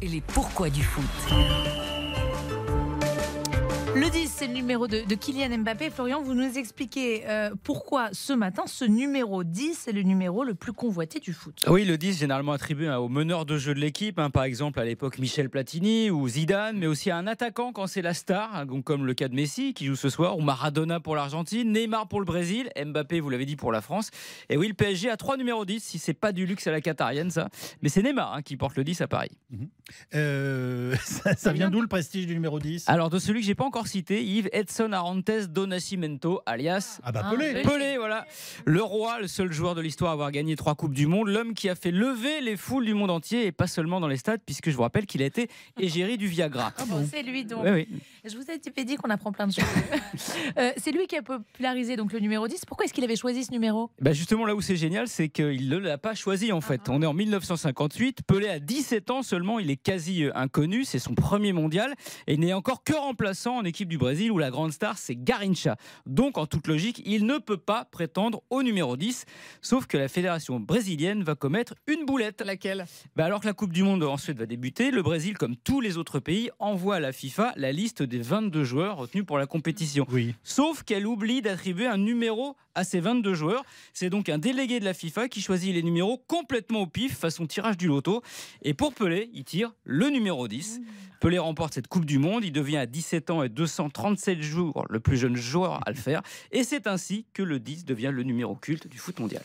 et les pourquoi du foot. Le 10, c'est le numéro de, Kylian Mbappé. Florian, vous nous expliquez euh, pourquoi ce matin, ce numéro 10 est le numéro le plus convoité du foot. Oui, le 10, généralement attribué hein, au meneur de jeu de l'équipe, hein, par exemple à l'époque Michel Platini ou Zidane, mais aussi à un attaquant quand c'est la star, hein, comme le cas de Messi qui joue ce soir, ou Maradona pour l'Argentine, Neymar pour le Brésil, Mbappé, vous l'avez dit, pour la France. Et oui, le PSG a trois numéros 10, si c'est pas du luxe à la qatarienne, ça. Mais c'est Neymar qui porte le 10 à Paris. Mhm. Euh, ça, vient d'où le prestige du numéro 10 Alors, de celui que j'ai pas encore cité, Yves Edson Arantes do Nascimento, alias ah bah Pelé. Pelé, voilà. Le roi, le seul joueur de l'histoire à avoir gagné trois Coupes du Monde, l'homme qui a fait lever les foules du monde entier et pas seulement dans les stades, puisque je vous rappelle qu'il a été égérie du Viagra. Ah bon, c'est lui donc. Oui, Je vous ai dit qu'on apprend plein de choses. Euh, c'est lui qui a popularisé donc le numéro 10. Pourquoi est-ce qu'il avait choisi ce numéro? Bah Justement, là où c'est génial, c'est qu'il ne l'a pas choisi en fait. Ah. On est en 1958. Pelé a 17 ans seulement. Il est quasi euh, inconnu. C'est son premier mondial et n'est encore que remplaçant en équipe du Brésil où la grande star c'est Garincha. Donc en toute logique, il ne peut pas prétendre au numéro 10. Sauf que la fédération brésilienne va commettre une boulette. Laquelle? Bah Alors que la Coupe du Monde ensuite va débuter, le Brésil, comme tous les autres pays, envoie à la FIFA la liste des 22 joueurs retenus pour la compétition. Oui. Sauf qu'elle oublie d'attribuer un numéro à ces 22 joueurs. C'est donc un délégué de la FIFA qui choisit les numéros complètement au pif, façon tirage du loto. Et pour Pelé, il tire le numéro 10. Pelé remporte cette Coupe du Monde. Il devient à 17 ans et 237 jours le plus jeune joueur à le faire. Et c'est ainsi que le 10 devient le numéro culte du foot mondial.